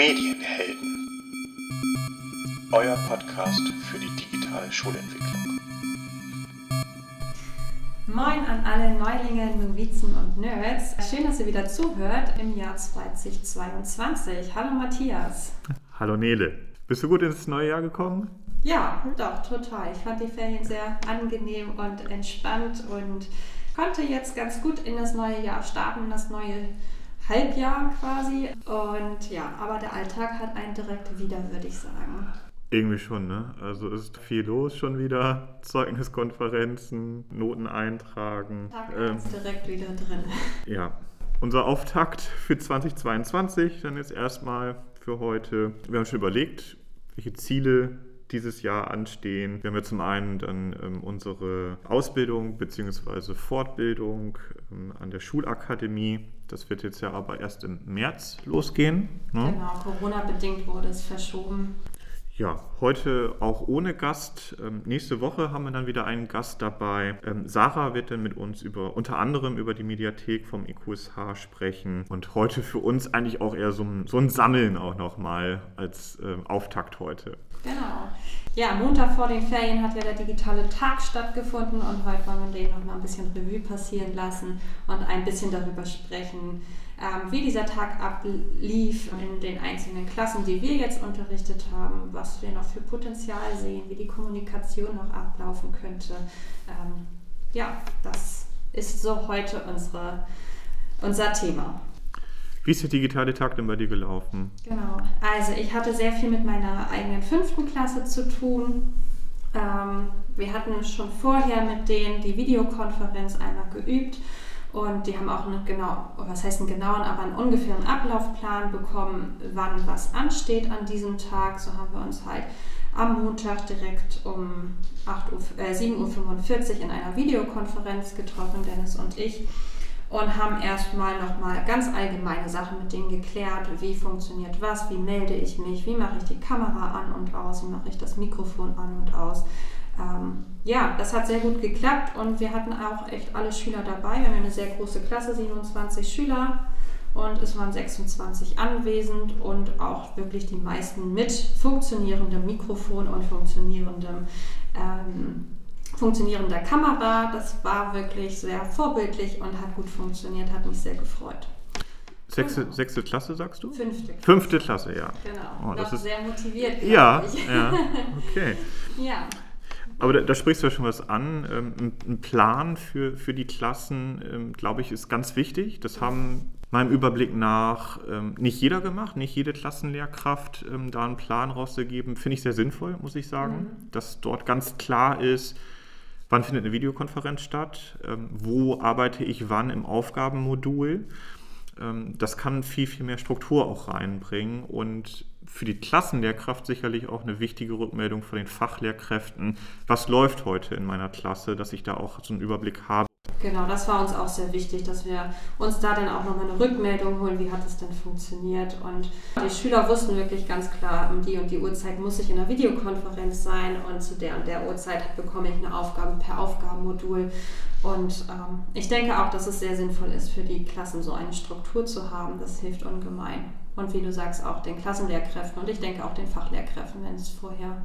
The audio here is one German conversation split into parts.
Medienhelden. Euer Podcast für die digitale Schulentwicklung. Moin an alle Neulinge, Novizen und Nerds. Schön, dass ihr wieder zuhört im Jahr 2022. Hallo Matthias. Hallo Nele. Bist du gut ins neue Jahr gekommen? Ja, doch, total. Ich fand die Ferien sehr angenehm und entspannt und konnte jetzt ganz gut in das neue Jahr starten, das neue Halbjahr quasi. Und ja, aber der Alltag hat einen direkt wieder, würde ich sagen. Irgendwie schon, ne? Also ist viel los schon wieder. Zeugniskonferenzen, Noten eintragen. Tag ähm, direkt wieder drin. Ja. Unser Auftakt für 2022 dann jetzt erstmal für heute. Wir haben schon überlegt, welche Ziele dieses Jahr anstehen. Wir haben ja zum einen dann ähm, unsere Ausbildung bzw. Fortbildung ähm, an der Schulakademie. Das wird jetzt ja aber erst im März losgehen. Ne? Genau, Corona-bedingt wurde es verschoben. Ja, heute auch ohne Gast. Ähm, nächste Woche haben wir dann wieder einen Gast dabei. Ähm, Sarah wird dann mit uns über unter anderem über die Mediathek vom IQSH sprechen. Und heute für uns eigentlich auch eher so ein, so ein Sammeln auch nochmal als äh, Auftakt heute. Genau. Ja, Montag vor den Ferien hat ja der digitale Tag stattgefunden und heute wollen wir den nochmal ein bisschen Revue passieren lassen und ein bisschen darüber sprechen, ähm, wie dieser Tag ablief in den einzelnen Klassen, die wir jetzt unterrichtet haben, was wir noch für Potenzial sehen, wie die Kommunikation noch ablaufen könnte. Ähm, ja, das ist so heute unsere, unser Thema. Wie ist der digitale Tag denn bei dir gelaufen? Genau, also ich hatte sehr viel mit meiner eigenen fünften Klasse zu tun. Ähm, wir hatten schon vorher mit denen die Videokonferenz einmal geübt und die haben auch einen genau, was heißt einen genauen, aber einen ungefähren Ablaufplan bekommen, wann was ansteht an diesem Tag. So haben wir uns halt am Montag direkt um 8 Uhr, äh, 7.45 Uhr in einer Videokonferenz getroffen, Dennis und ich, und haben erstmal nochmal ganz allgemeine Sachen mit denen geklärt. Wie funktioniert was, wie melde ich mich, wie mache ich die Kamera an und aus, wie mache ich das Mikrofon an und aus ähm, ja, das hat sehr gut geklappt und wir hatten auch echt alle Schüler dabei. Wir haben eine sehr große Klasse, 27 Schüler und es waren 26 anwesend und auch wirklich die meisten mit funktionierendem Mikrofon und funktionierendem, ähm, funktionierender Kamera. Das war wirklich sehr vorbildlich und hat gut funktioniert, hat mich sehr gefreut. Sechste, genau. sechste Klasse, sagst du? Fünfte Klasse. Fünfte Klasse, ja. Genau. Oh, das ist sehr motiviert. Ja, ja, okay. ja. Aber da, da, sprichst du ja schon was an. Ähm, ein, Plan für, für die Klassen, ähm, glaube ich, ist ganz wichtig. Das haben meinem Überblick nach ähm, nicht jeder gemacht, nicht jede Klassenlehrkraft da einen Plan rauszugeben. Finde ich sehr sinnvoll, muss ich sagen, mhm. dass dort ganz klar ist, wann findet eine Videokonferenz statt, wo arbeite ich wann im Aufgabenmodul. das kann viel, viel mehr Struktur auch reinbringen und für die Klassenlehrkraft sicherlich auch eine wichtige Rückmeldung von den Fachlehrkräften. Was läuft heute in meiner Klasse, dass ich da auch so einen Überblick habe? Genau, das war uns auch sehr wichtig, dass wir uns da dann auch nochmal eine Rückmeldung holen, wie hat es denn funktioniert. Und die Schüler wussten wirklich ganz klar, um die und die Uhrzeit muss ich in einer Videokonferenz sein und zu der und der Uhrzeit bekomme ich eine Aufgabe per Aufgabenmodul. Und ähm, ich denke auch, dass es sehr sinnvoll ist für die Klassen, so eine Struktur zu haben. Das hilft ungemein und wie du sagst, auch den Klassenlehrkräften und ich denke auch den Fachlehrkräften, wenn es vorher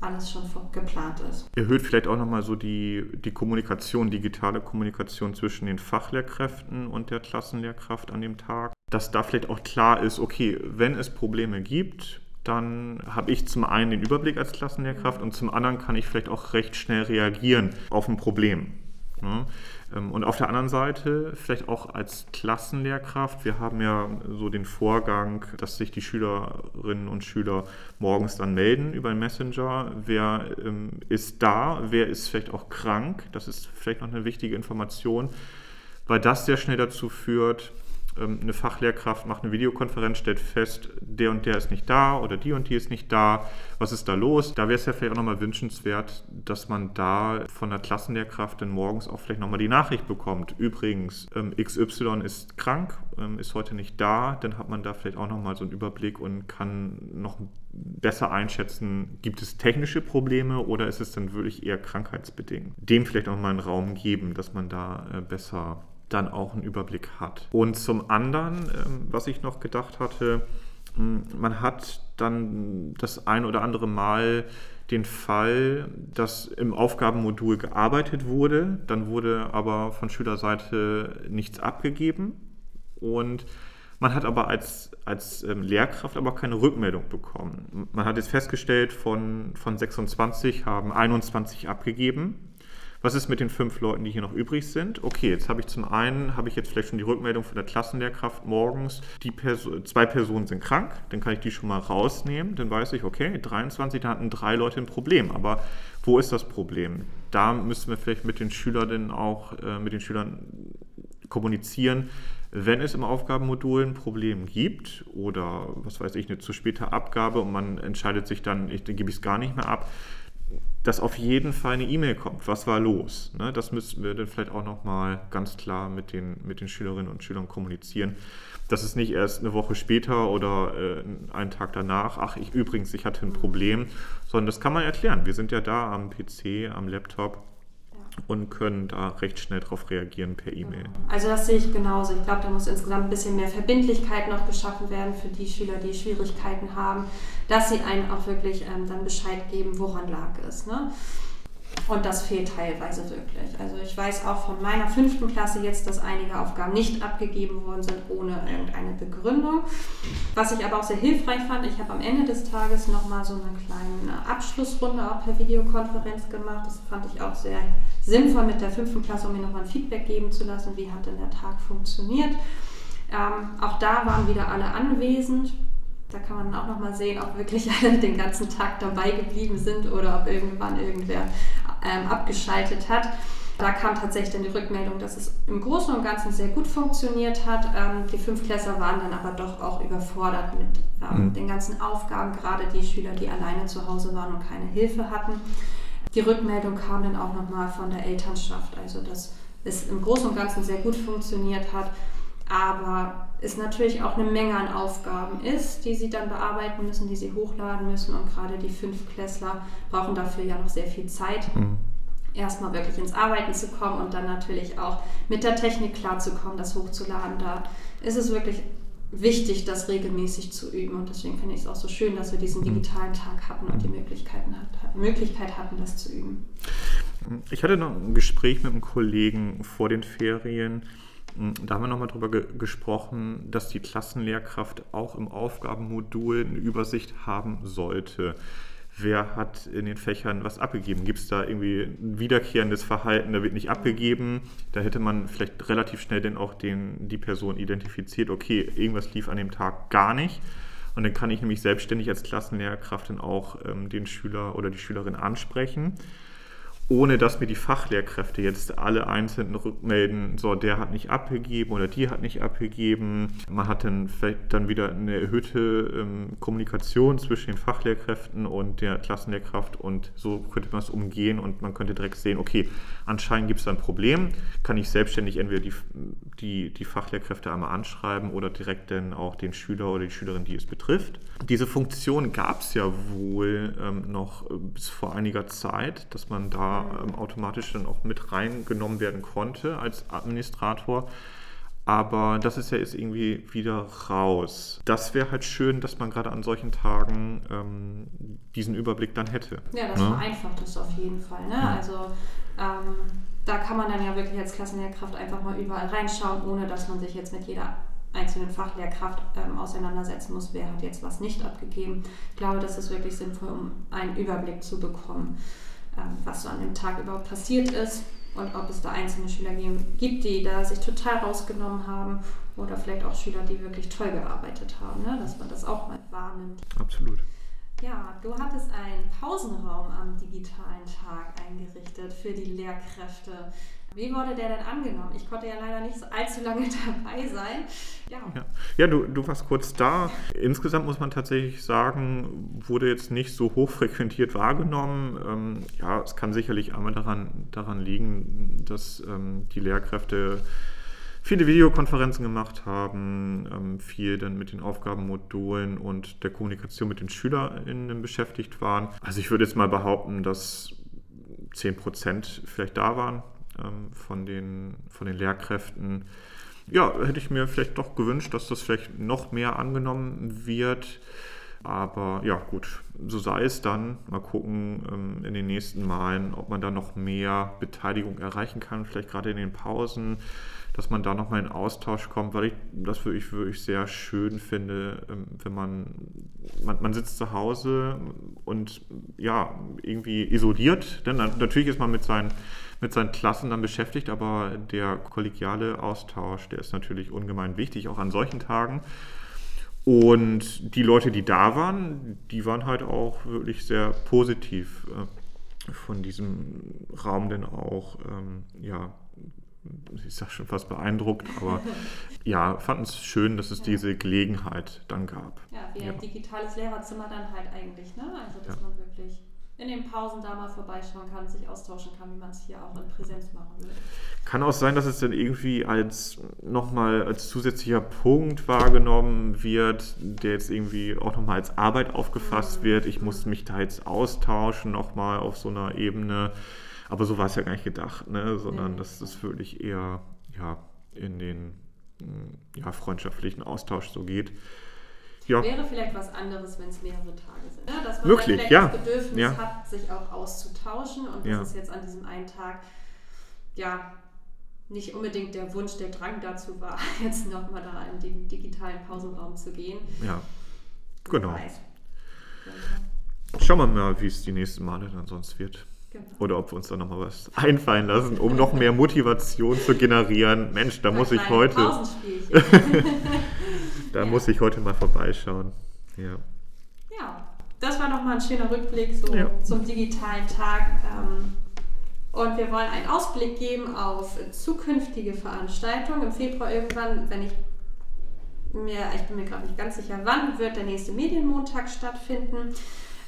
alles schon geplant ist. Erhöht vielleicht auch nochmal so die, die Kommunikation, digitale Kommunikation zwischen den Fachlehrkräften und der Klassenlehrkraft an dem Tag. Dass da vielleicht auch klar ist, okay, wenn es Probleme gibt, dann habe ich zum einen den Überblick als Klassenlehrkraft und zum anderen kann ich vielleicht auch recht schnell reagieren auf ein Problem. Ne? Ähm, und auf der anderen Seite vielleicht auch als Klassenlehrkraft, wir haben ja so den Vorgang, dass sich die Schülerinnen und Schüler morgens dann melden über den Messenger, wer ähm, ist da, wer ist vielleicht auch krank, das ist vielleicht noch eine wichtige Information, weil das sehr schnell dazu führt, ähm, eine Fachlehrkraft macht eine Videokonferenz, stellt fest, der und der ist nicht da oder die und die ist nicht da. Was ist da los? Da wäre es ja vielleicht auch nochmal wünschenswert, dass man da von der Klassenlehrkraft dann morgens auch vielleicht nochmal die Nachricht bekommt. Übrigens, ähm, XY ist krank, ähm, ist heute nicht da. Dann hat man da vielleicht auch nochmal so einen Überblick und kann noch besser einschätzen, gibt es technische Probleme oder ist es dann wirklich eher krankheitsbedingt. Dem vielleicht auch mal einen Raum geben, dass man da äh, besser dann auch einen Überblick hat. Und zum anderen, ähm, was ich noch gedacht hatte, hm, man hat dann das ein oder andere Mal den Fall, dass im Aufgabenmodul gearbeitet wurde, dann wurde aber von Schülerseite nichts abgegeben und man hat aber als, als ähm, Lehrkraft aber keine Rückmeldung bekommen. Man hat jetzt festgestellt, von, von 26 haben 21 abgegeben was ist mit den fünf Leuten, die hier noch übrig sind? Okay, jetzt habe ich zum einen, habe ich jetzt vielleicht schon die Rückmeldung von der Klassenlehrkraft morgens, die Perso zwei Personen sind krank, dann kann ich die schon mal rausnehmen, dann weiß ich, okay, 23, da hatten drei Leute ein Problem, aber wo ist das Problem? Da müssen wir vielleicht mit den Schülern auch, äh, mit den Schülern kommunizieren, wenn es im Aufgabenmodul ein Problem gibt oder was weiß ich, eine zu späte Abgabe und man entscheidet sich dann, ich, dann gebe ich es gar nicht mehr ab, dass auf jeden Fall eine E-Mail kommt. Was war los? Ne, das müssen wir dann vielleicht auch nochmal ganz klar mit den, mit den Schülerinnen und Schülern kommunizieren. Dass es nicht erst eine Woche später oder äh, einen Tag danach, ach, ich übrigens, ich hatte ein Problem, sondern das kann man erklären. Wir sind ja da am PC, am Laptop und können da recht schnell darauf reagieren per E-Mail. Also das sehe ich genauso. Ich glaube, da muss insgesamt ein bisschen mehr Verbindlichkeit noch geschaffen werden für die Schüler, die Schwierigkeiten haben, dass sie einem auch wirklich ähm, dann Bescheid geben, woran lag es. Ne? Und das fehlt teilweise wirklich. Also ich weiß auch von meiner fünften Klasse jetzt, dass einige Aufgaben nicht abgegeben worden sind ohne irgendeine Begründung. Was ich aber auch sehr hilfreich fand, ich habe am Ende des Tages nochmal so eine kleine Abschlussrunde auch per Videokonferenz gemacht. Das fand ich auch sehr sinnvoll mit der fünften Klasse, um mir nochmal ein Feedback geben zu lassen, wie hat denn der Tag funktioniert. Ähm, auch da waren wieder alle anwesend. Da kann man auch nochmal sehen, ob wirklich alle den ganzen Tag dabei geblieben sind oder ob irgendwann irgendwer ähm, abgeschaltet hat. Da kam tatsächlich dann die Rückmeldung, dass es im Großen und Ganzen sehr gut funktioniert hat. Ähm, die Fünftklässler waren dann aber doch auch überfordert mit ähm, mhm. den ganzen Aufgaben, gerade die Schüler, die alleine zu Hause waren und keine Hilfe hatten. Die Rückmeldung kam dann auch nochmal von der Elternschaft, also dass es im Großen und Ganzen sehr gut funktioniert hat, aber es natürlich auch eine Menge an Aufgaben ist, die sie dann bearbeiten müssen, die sie hochladen müssen und gerade die Fünftklässler brauchen dafür ja noch sehr viel Zeit. Mhm erstmal wirklich ins Arbeiten zu kommen und dann natürlich auch mit der Technik klarzukommen, das hochzuladen. Da ist es wirklich wichtig, das regelmäßig zu üben. Und deswegen finde ich es auch so schön, dass wir diesen mhm. digitalen Tag hatten und die Möglichkeiten hat, Möglichkeit hatten, das zu üben. Ich hatte noch ein Gespräch mit einem Kollegen vor den Ferien. Da haben wir nochmal darüber ge gesprochen, dass die Klassenlehrkraft auch im Aufgabenmodul eine Übersicht haben sollte wer hat in den Fächern was abgegeben? Gibt es da irgendwie ein wiederkehrendes Verhalten, da wird nicht abgegeben? Da hätte man vielleicht relativ schnell dann auch den, die Person identifiziert, okay, irgendwas lief an dem Tag gar nicht. Und dann kann ich nämlich selbstständig als Klassenlehrkraft dann auch ähm, den Schüler oder die Schülerin ansprechen ohne dass mir die Fachlehrkräfte jetzt alle einzeln rückmelden, so der hat nicht abgegeben oder die hat nicht abgegeben. Man hat dann vielleicht dann wieder eine erhöhte ähm, Kommunikation zwischen den Fachlehrkräften und der Klassenlehrkraft und so könnte man es umgehen und man könnte direkt sehen, okay, anscheinend gibt es ein Problem, kann ich selbstständig entweder die, die, die Fachlehrkräfte einmal anschreiben oder direkt dann auch den Schüler oder die Schülerin, die es betrifft. Diese Funktion gab es ja wohl ähm, noch bis vor einiger Zeit, dass man da ähm, automatisch dann auch mit reingenommen werden konnte als Administrator. Aber das ist ja jetzt irgendwie wieder raus. Das wäre halt schön, dass man gerade an solchen Tagen ähm, diesen Überblick dann hätte. Ja, das ne? vereinfacht es auf jeden Fall. Ne? Ja. Also ähm, da kann man dann ja wirklich als Klassenlehrkraft einfach mal überall reinschauen, ohne dass man sich jetzt mit jeder einzelnen Fachlehrkraft ähm, auseinandersetzen muss, wer hat jetzt was nicht abgegeben. Ich glaube, das ist wirklich sinnvoll, um einen Überblick zu bekommen. Ähm, was so an dem Tag überhaupt passiert ist und ob es da einzelne Schüler gibt, die da sich total rausgenommen haben oder vielleicht auch Schüler, die wirklich toll gearbeitet haben, ne? dass man das auch mal wahrnimmt. Absolut. Ja, du hattest einen Pausenraum am digitalen Tag eingerichtet für die Lehrkräfte. Wie wurde der denn angenommen? Ich konnte ja leider nicht allzu lange dabei sein. Ja, ja. ja du, du warst kurz da. Insgesamt muss man tatsächlich sagen, wurde jetzt nicht so hochfrequentiert wahrgenommen. Ähm, ja, es kann sicherlich einmal daran, daran liegen, dass ähm, die Lehrkräfte viele Videokonferenzen gemacht haben, ähm, viel dann mit den Aufgabenmodulen und der Kommunikation mit den SchülerInnen beschäftigt waren. Also ich würde jetzt mal behaupten, dass 10 Prozent vielleicht da waren ähm, von, den, von den Lehrkräften. ja, hätte ich mir vielleicht doch gewünscht, dass das vielleicht noch mehr angenommen wird. Aber ja, gut, so sei es dann. Mal gucken ähm, in den nächsten Malen, ob man da noch mehr Beteiligung erreichen kann, vielleicht gerade in den Pausen, dass man da nochmal in Austausch kommt, weil ich das wirklich, wirklich sehr schön finde, ähm, wenn man, man, man sitzt zu Hause und ja, irgendwie isoliert, denn natürlich ist man mit seinen mit seinen Klassen dann beschäftigt, aber der kollegiale Austausch, der ist natürlich ungemein wichtig, auch an solchen Tagen. Und die Leute, die da waren, die waren halt auch wirklich sehr positiv äh, von diesem Raum denn auch, ähm, ja, ich sag schon fast beeindruckt, aber ja, fanden es schön, dass es ja. diese Gelegenheit dann gab. Ja, wie ein digitales Lehrerzimmer dann halt eigentlich, ne? Also dass ja. man wirklich in den Pausen da mal vorbeischauen kann, sich austauschen kann, wie man es hier auch in Präsenz machen würde. Kann auch sein, dass es dann irgendwie als nochmal als zusätzlicher Punkt wahrgenommen wird, der jetzt irgendwie auch nochmal als Arbeit aufgefasst mhm. wird. Ich muss mich da jetzt austauschen, nochmal auf so einer Ebene. Aber so war es ja gar nicht gedacht, ne? sondern nee. dass das wirklich eher ja, in den ja, freundschaftlichen Austausch so geht. Ja. Wäre vielleicht was anderes, wenn es mehrere Tage sind. Ja, dass man vielleicht ja. das Bedürfnis ja. hat, sich auch auszutauschen. Und das ist jetzt an diesem einen Tag, ja, nicht unbedingt der Wunsch, der Drang dazu war, jetzt nochmal da in den digitalen Pausenraum zu gehen. Ja, genau. Schauen wir mal, wie es die nächsten Male dann sonst wird. Genau. Oder ob wir uns da nochmal was einfallen lassen, um noch mehr Motivation zu generieren. Mensch, da muss ich heute. da ja. muss ich heute mal vorbeischauen. Ja. Ja, das war nochmal ein schöner Rückblick so ja. zum digitalen Tag. Ähm, und wir wollen einen Ausblick geben auf zukünftige Veranstaltungen. Im Februar irgendwann, wenn ich mir, ich bin mir gerade nicht ganz sicher, wann wird der nächste Medienmontag stattfinden.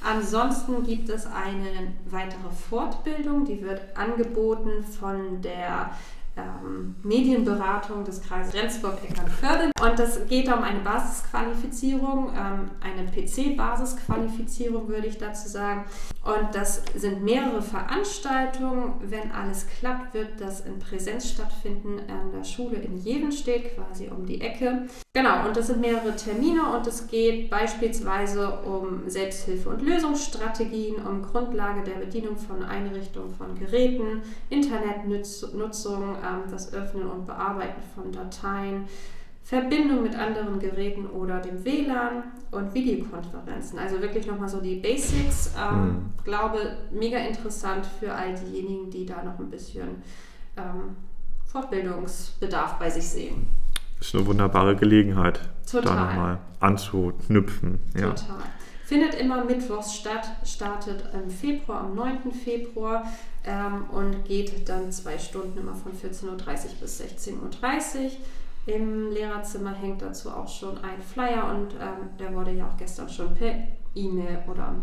Ansonsten gibt es eine weitere Fortbildung, die wird angeboten von der ähm, Medienberatung des Kreises Rendsburg-Eckernförde. Und das geht um eine Basisqualifizierung, ähm, eine PC-Basisqualifizierung würde ich dazu sagen. Und das sind mehrere Veranstaltungen. Wenn alles klappt, wird das in Präsenz stattfinden an der Schule in Jevenstedt, quasi um die Ecke. Genau, und das sind mehrere Termine und es geht beispielsweise um Selbsthilfe- und Lösungsstrategien, um Grundlage der Bedienung von Einrichtungen von Geräten, Internetnutzung, das Öffnen und Bearbeiten von Dateien, Verbindung mit anderen Geräten oder dem WLAN und Videokonferenzen. Also wirklich nochmal so die Basics. Ähm, mhm. Glaube, mega interessant für all diejenigen, die da noch ein bisschen ähm, Fortbildungsbedarf bei sich sehen. Ist eine wunderbare Gelegenheit, Total. da nochmal anzuknüpfen. Ja. Total. Findet immer mittwochs statt, startet im Februar, am 9. Februar ähm, und geht dann zwei Stunden immer von 14.30 Uhr bis 16.30 Uhr. Im Lehrerzimmer hängt dazu auch schon ein Flyer und ähm, der wurde ja auch gestern schon per E-Mail oder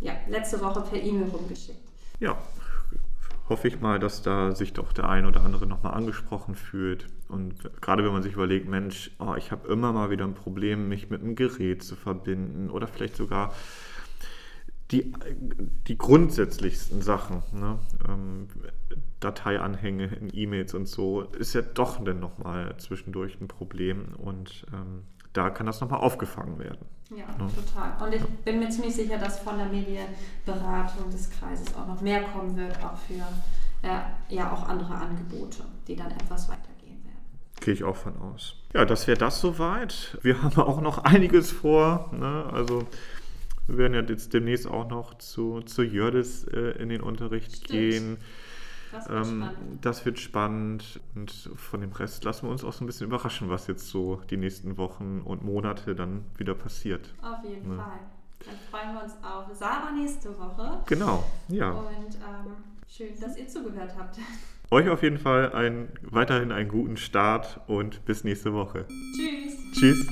ja, letzte Woche per E-Mail rumgeschickt. Ja, hoffe ich mal, dass da sich doch der ein oder andere nochmal angesprochen fühlt. Und gerade wenn man sich überlegt, Mensch, oh, ich habe immer mal wieder ein Problem, mich mit einem Gerät zu verbinden oder vielleicht sogar die, die grundsätzlichsten Sachen, ne? ähm, Dateianhänge in E-Mails und so, ist ja doch dann nochmal zwischendurch ein Problem und ähm, da kann das nochmal aufgefangen werden. Ja, ne? total. Und ich ja. bin mir ziemlich sicher, dass von der Medienberatung des Kreises auch noch mehr kommen wird, auch für äh, ja auch andere Angebote, die dann etwas weitergehen werden. Gehe ich auch von aus. Ja, das wäre das soweit. Wir haben auch noch einiges vor. Ne? Also wir werden ja jetzt demnächst auch noch zu, zu Jördis äh, in den Unterricht Stimmt. gehen. Das wird, ähm, das wird, spannend. Und von dem Rest lassen wir uns auch so ein bisschen überraschen, was jetzt so die nächsten Wochen und Monate dann wieder passiert. Auf jeden ja. Fall. Dann freuen wir uns auf Sarah nächste Woche. Genau, ja. Und ähm, schön, dass ihr zugehört habt. Euch auf jeden Fall ein, weiterhin einen guten Start und bis nächste Woche. Tschüss. Tschüss.